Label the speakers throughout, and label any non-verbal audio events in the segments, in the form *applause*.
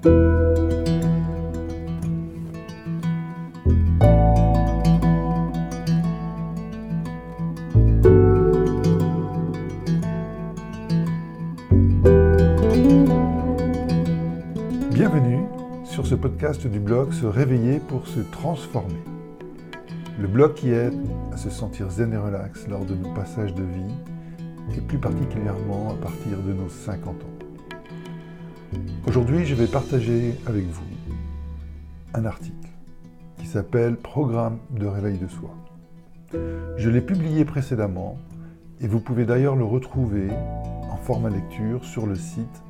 Speaker 1: Bienvenue sur ce podcast du blog Se réveiller pour se transformer. Le blog qui aide à se sentir zen et relax lors de nos passages de vie et plus particulièrement à partir de nos 50 ans. Aujourd'hui, je vais partager avec vous un article qui s'appelle Programme de réveil de soi. Je l'ai publié précédemment et vous pouvez d'ailleurs le retrouver en format lecture sur le site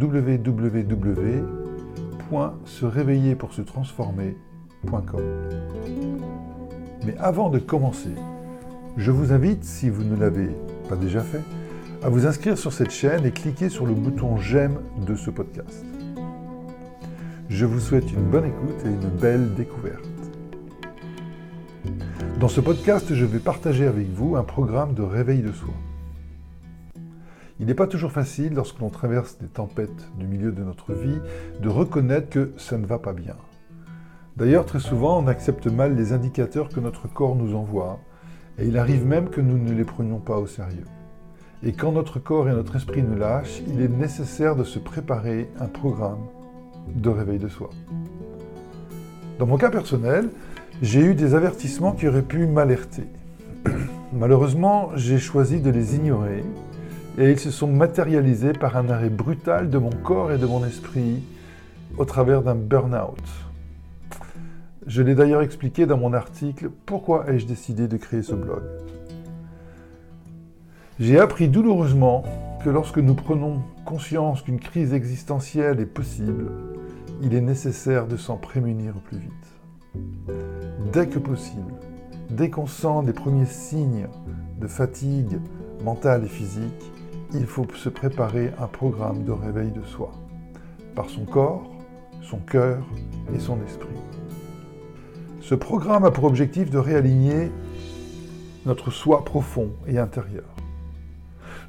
Speaker 1: www.se pour se transformer.com. Mais avant de commencer, je vous invite, si vous ne l'avez pas déjà fait, à vous inscrire sur cette chaîne et cliquer sur le bouton j'aime de ce podcast. Je vous souhaite une bonne écoute et une belle découverte. Dans ce podcast, je vais partager avec vous un programme de réveil de soi. Il n'est pas toujours facile, lorsque l'on traverse des tempêtes du milieu de notre vie, de reconnaître que ça ne va pas bien. D'ailleurs, très souvent, on accepte mal les indicateurs que notre corps nous envoie, et il arrive même que nous ne les prenions pas au sérieux. Et quand notre corps et notre esprit nous lâchent, il est nécessaire de se préparer un programme de réveil de soi. Dans mon cas personnel, j'ai eu des avertissements qui auraient pu m'alerter. *clears throat* Malheureusement, j'ai choisi de les ignorer et ils se sont matérialisés par un arrêt brutal de mon corps et de mon esprit au travers d'un burn-out. Je l'ai d'ailleurs expliqué dans mon article Pourquoi ai-je décidé de créer ce blog? J'ai appris douloureusement que lorsque nous prenons conscience qu'une crise existentielle est possible, il est nécessaire de s'en prémunir au plus vite. Dès que possible, dès qu'on sent des premiers signes de fatigue mentale et physique, il faut se préparer un programme de réveil de soi, par son corps, son cœur et son esprit. Ce programme a pour objectif de réaligner notre soi profond et intérieur,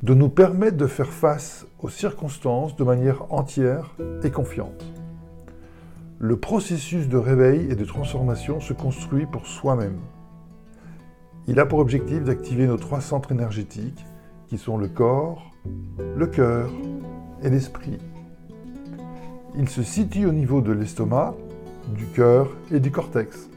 Speaker 1: de nous permettre de faire face aux circonstances de manière entière et confiante. Le processus de réveil et de transformation se construit pour soi-même. Il a pour objectif d'activer nos trois centres énergétiques qui sont le corps, le cœur et l'esprit. Il se situe au niveau de l'estomac, du cœur et du cortex.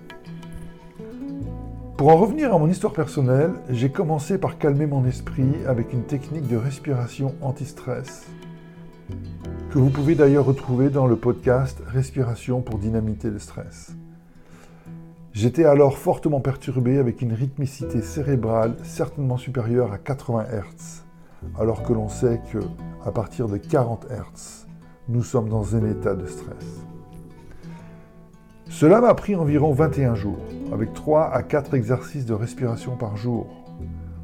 Speaker 1: Pour en revenir à mon histoire personnelle, j'ai commencé par calmer mon esprit avec une technique de respiration anti-stress, que vous pouvez d'ailleurs retrouver dans le podcast Respiration pour dynamiter le stress. J'étais alors fortement perturbé avec une rythmicité cérébrale certainement supérieure à 80 Hz alors que l'on sait que à partir de 40 Hz, nous sommes dans un état de stress. Cela m'a pris environ 21 jours, avec 3 à 4 exercices de respiration par jour.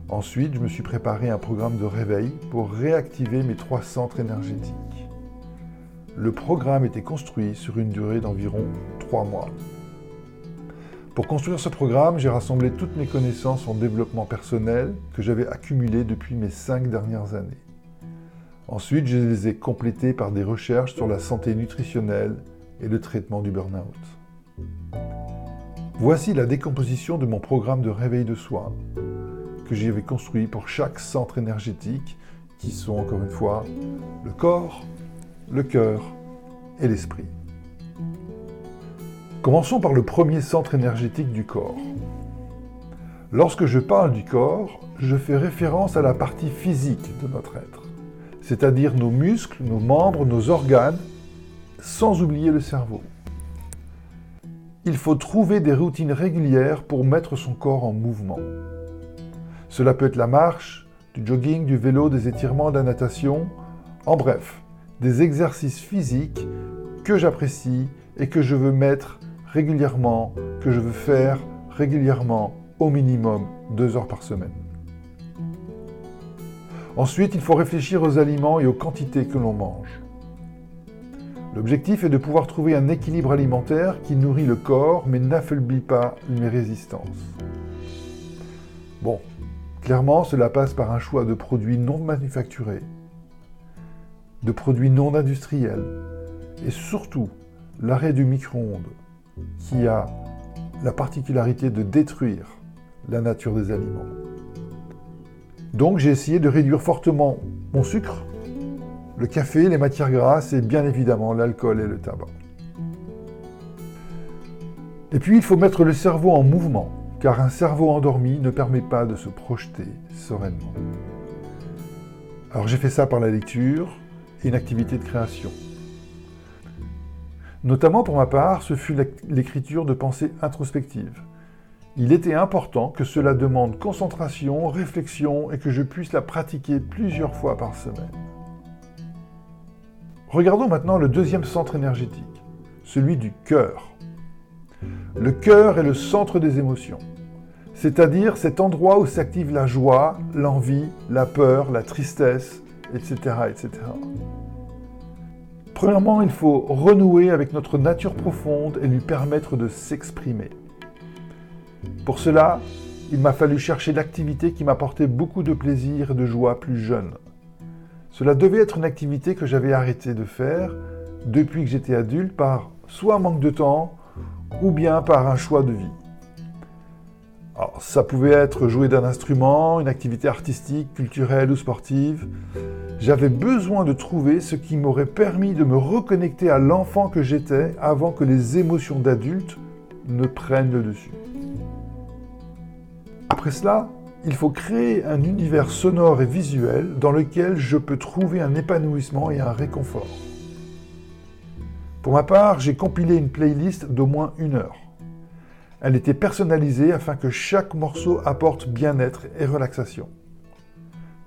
Speaker 1: Ensuite, je me suis préparé un programme de réveil pour réactiver mes trois centres énergétiques. Le programme était construit sur une durée d'environ 3 mois. Pour construire ce programme, j'ai rassemblé toutes mes connaissances en développement personnel que j'avais accumulées depuis mes cinq dernières années. Ensuite, je les ai complétées par des recherches sur la santé nutritionnelle et le traitement du burn-out. Voici la décomposition de mon programme de réveil de soi que j'avais construit pour chaque centre énergétique qui sont encore une fois le corps, le cœur et l'esprit. Commençons par le premier centre énergétique du corps. Lorsque je parle du corps, je fais référence à la partie physique de notre être, c'est-à-dire nos muscles, nos membres, nos organes, sans oublier le cerveau. Il faut trouver des routines régulières pour mettre son corps en mouvement. Cela peut être la marche, du jogging, du vélo, des étirements, de la natation, en bref, des exercices physiques que j'apprécie et que je veux mettre régulièrement, que je veux faire régulièrement, au minimum deux heures par semaine. Ensuite, il faut réfléchir aux aliments et aux quantités que l'on mange. L'objectif est de pouvoir trouver un équilibre alimentaire qui nourrit le corps mais n'affaiblit pas mes résistances. Bon, clairement, cela passe par un choix de produits non manufacturés, de produits non industriels, et surtout l'arrêt du micro-ondes qui a la particularité de détruire la nature des aliments. Donc j'ai essayé de réduire fortement mon sucre, le café, les matières grasses et bien évidemment l'alcool et le tabac. Et puis il faut mettre le cerveau en mouvement, car un cerveau endormi ne permet pas de se projeter sereinement. Alors j'ai fait ça par la lecture et une activité de création. Notamment pour ma part, ce fut l'écriture de pensées introspectives. Il était important que cela demande concentration, réflexion et que je puisse la pratiquer plusieurs fois par semaine. Regardons maintenant le deuxième centre énergétique, celui du cœur. Le cœur est le centre des émotions, c'est-à-dire cet endroit où s'active la joie, l'envie, la peur, la tristesse, etc., etc. Premièrement, il faut renouer avec notre nature profonde et lui permettre de s'exprimer. Pour cela, il m'a fallu chercher l'activité qui m'apportait beaucoup de plaisir et de joie plus jeune. Cela devait être une activité que j'avais arrêté de faire depuis que j'étais adulte par soit manque de temps ou bien par un choix de vie. ça pouvait être jouer d'un instrument, une activité artistique, culturelle ou sportive. J'avais besoin de trouver ce qui m'aurait permis de me reconnecter à l'enfant que j'étais avant que les émotions d'adulte ne prennent le dessus. Après cela, il faut créer un univers sonore et visuel dans lequel je peux trouver un épanouissement et un réconfort. Pour ma part, j'ai compilé une playlist d'au moins une heure. Elle était personnalisée afin que chaque morceau apporte bien-être et relaxation.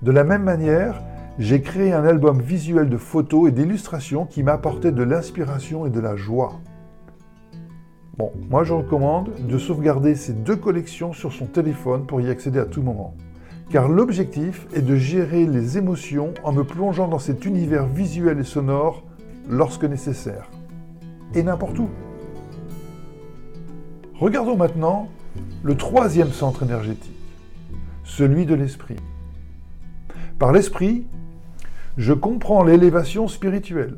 Speaker 1: De la même manière, j'ai créé un album visuel de photos et d'illustrations qui m'apportait de l'inspiration et de la joie. Bon, moi je recommande de sauvegarder ces deux collections sur son téléphone pour y accéder à tout moment. Car l'objectif est de gérer les émotions en me plongeant dans cet univers visuel et sonore lorsque nécessaire. Et n'importe où. Regardons maintenant le troisième centre énergétique, celui de l'esprit. Par l'esprit, je comprends l'élévation spirituelle,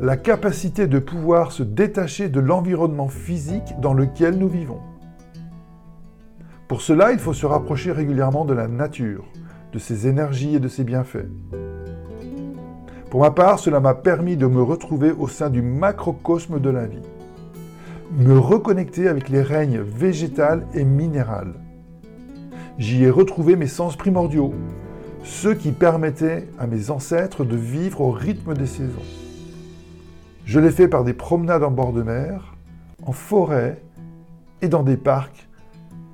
Speaker 1: la capacité de pouvoir se détacher de l'environnement physique dans lequel nous vivons. Pour cela, il faut se rapprocher régulièrement de la nature, de ses énergies et de ses bienfaits. Pour ma part, cela m'a permis de me retrouver au sein du macrocosme de la vie, me reconnecter avec les règnes végétal et minéral. J'y ai retrouvé mes sens primordiaux, ceux qui permettaient à mes ancêtres de vivre au rythme des saisons. Je l'ai fait par des promenades en bord de mer, en forêt et dans des parcs,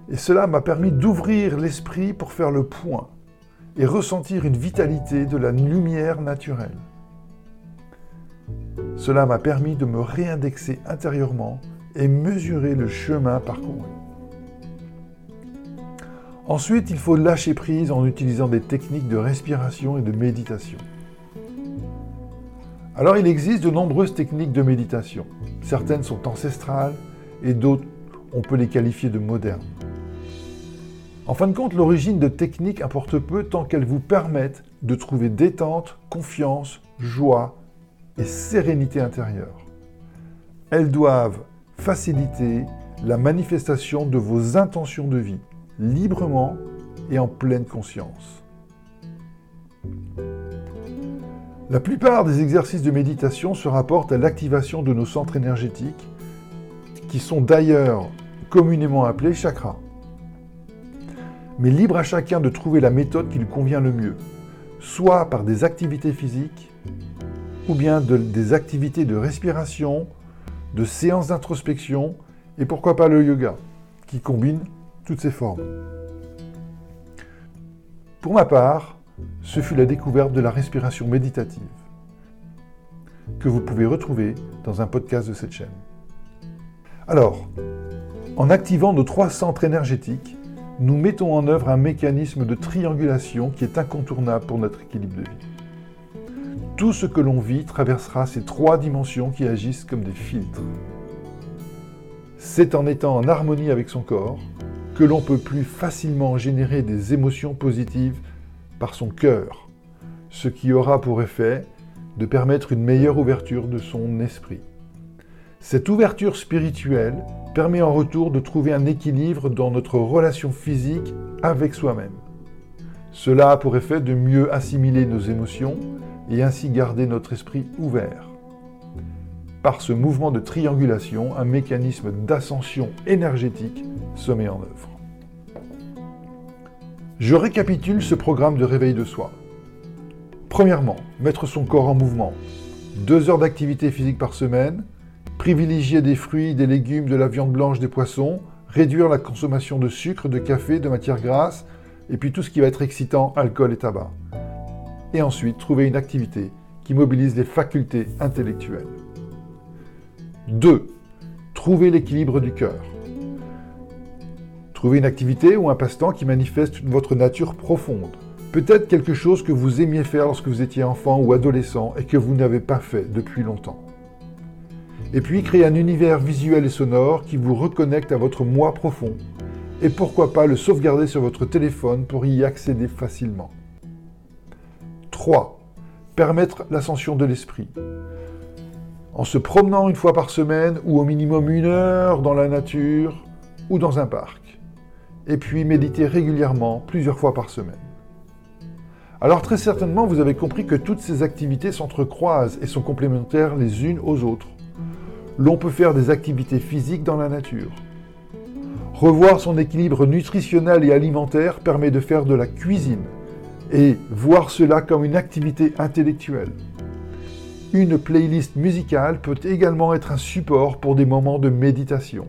Speaker 1: et cela m'a permis d'ouvrir l'esprit pour faire le point et ressentir une vitalité de la lumière naturelle. Cela m'a permis de me réindexer intérieurement et mesurer le chemin parcouru. Ensuite, il faut lâcher prise en utilisant des techniques de respiration et de méditation. Alors, il existe de nombreuses techniques de méditation. Certaines sont ancestrales et d'autres, on peut les qualifier de modernes. En fin de compte, l'origine de techniques importe peu tant qu'elles vous permettent de trouver détente, confiance, joie et sérénité intérieure. Elles doivent faciliter la manifestation de vos intentions de vie librement et en pleine conscience. La plupart des exercices de méditation se rapportent à l'activation de nos centres énergétiques, qui sont d'ailleurs communément appelés chakras. Mais libre à chacun de trouver la méthode qui lui convient le mieux, soit par des activités physiques, ou bien des activités de respiration, de séances d'introspection, et pourquoi pas le yoga, qui combine toutes ces formes. Pour ma part, ce fut la découverte de la respiration méditative, que vous pouvez retrouver dans un podcast de cette chaîne. Alors, en activant nos trois centres énergétiques, nous mettons en œuvre un mécanisme de triangulation qui est incontournable pour notre équilibre de vie. Tout ce que l'on vit traversera ces trois dimensions qui agissent comme des filtres. C'est en étant en harmonie avec son corps que l'on peut plus facilement générer des émotions positives par son cœur, ce qui aura pour effet de permettre une meilleure ouverture de son esprit. Cette ouverture spirituelle permet en retour de trouver un équilibre dans notre relation physique avec soi-même. Cela a pour effet de mieux assimiler nos émotions et ainsi garder notre esprit ouvert. Par ce mouvement de triangulation, un mécanisme d'ascension énergétique se met en œuvre. Je récapitule ce programme de réveil de soi. Premièrement, mettre son corps en mouvement. Deux heures d'activité physique par semaine, privilégier des fruits, des légumes, de la viande blanche, des poissons, réduire la consommation de sucre, de café, de matières grasses, et puis tout ce qui va être excitant, alcool et tabac. Et ensuite, trouver une activité qui mobilise les facultés intellectuelles. 2. Trouver l'équilibre du cœur. Trouvez une activité ou un passe-temps qui manifeste votre nature profonde. Peut-être quelque chose que vous aimiez faire lorsque vous étiez enfant ou adolescent et que vous n'avez pas fait depuis longtemps. Et puis créer un univers visuel et sonore qui vous reconnecte à votre moi profond. Et pourquoi pas le sauvegarder sur votre téléphone pour y accéder facilement. 3. Permettre l'ascension de l'esprit. En se promenant une fois par semaine ou au minimum une heure dans la nature ou dans un parc et puis méditer régulièrement plusieurs fois par semaine. Alors très certainement, vous avez compris que toutes ces activités s'entrecroisent et sont complémentaires les unes aux autres. L'on peut faire des activités physiques dans la nature. Revoir son équilibre nutritionnel et alimentaire permet de faire de la cuisine et voir cela comme une activité intellectuelle. Une playlist musicale peut également être un support pour des moments de méditation.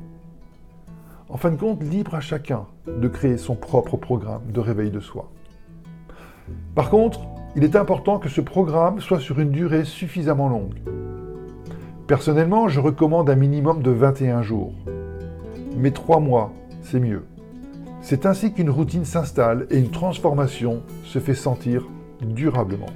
Speaker 1: En fin de compte, libre à chacun de créer son propre programme de réveil de soi. Par contre, il est important que ce programme soit sur une durée suffisamment longue. Personnellement, je recommande un minimum de 21 jours. Mais 3 mois, c'est mieux. C'est ainsi qu'une routine s'installe et une transformation se fait sentir durablement.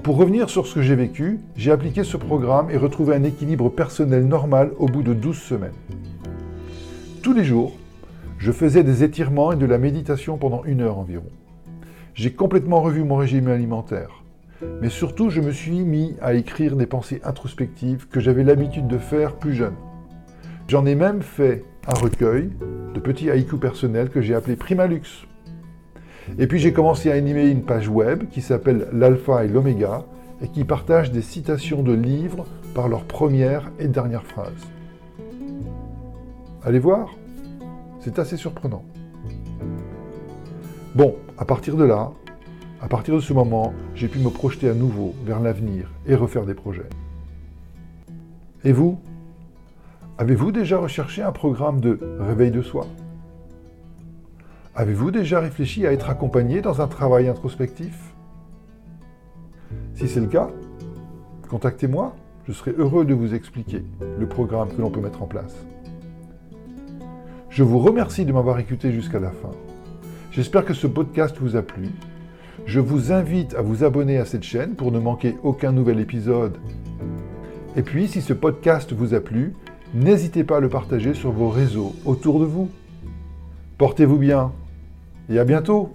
Speaker 1: Pour revenir sur ce que j'ai vécu, j'ai appliqué ce programme et retrouvé un équilibre personnel normal au bout de 12 semaines. Tous les jours, je faisais des étirements et de la méditation pendant une heure environ. J'ai complètement revu mon régime alimentaire. Mais surtout, je me suis mis à écrire des pensées introspectives que j'avais l'habitude de faire plus jeune. J'en ai même fait un recueil de petits haïkus personnels que j'ai appelé Primalux et puis j'ai commencé à animer une page web qui s'appelle l'alpha et l'oméga et qui partage des citations de livres par leurs premières et dernières phrases. Allez voir, c'est assez surprenant. Bon, à partir de là, à partir de ce moment, j'ai pu me projeter à nouveau vers l'avenir et refaire des projets. Et vous? Avez-vous déjà recherché un programme de réveil de soi? Avez-vous déjà réfléchi à être accompagné dans un travail introspectif? Si c'est le cas, contactez-moi, je serai heureux de vous expliquer le programme que l'on peut mettre en place. Je vous remercie de m'avoir écouté jusqu'à la fin. J'espère que ce podcast vous a plu. Je vous invite à vous abonner à cette chaîne pour ne manquer aucun nouvel épisode. Et puis, si ce podcast vous a plu, n'hésitez pas à le partager sur vos réseaux autour de vous. Portez-vous bien et à bientôt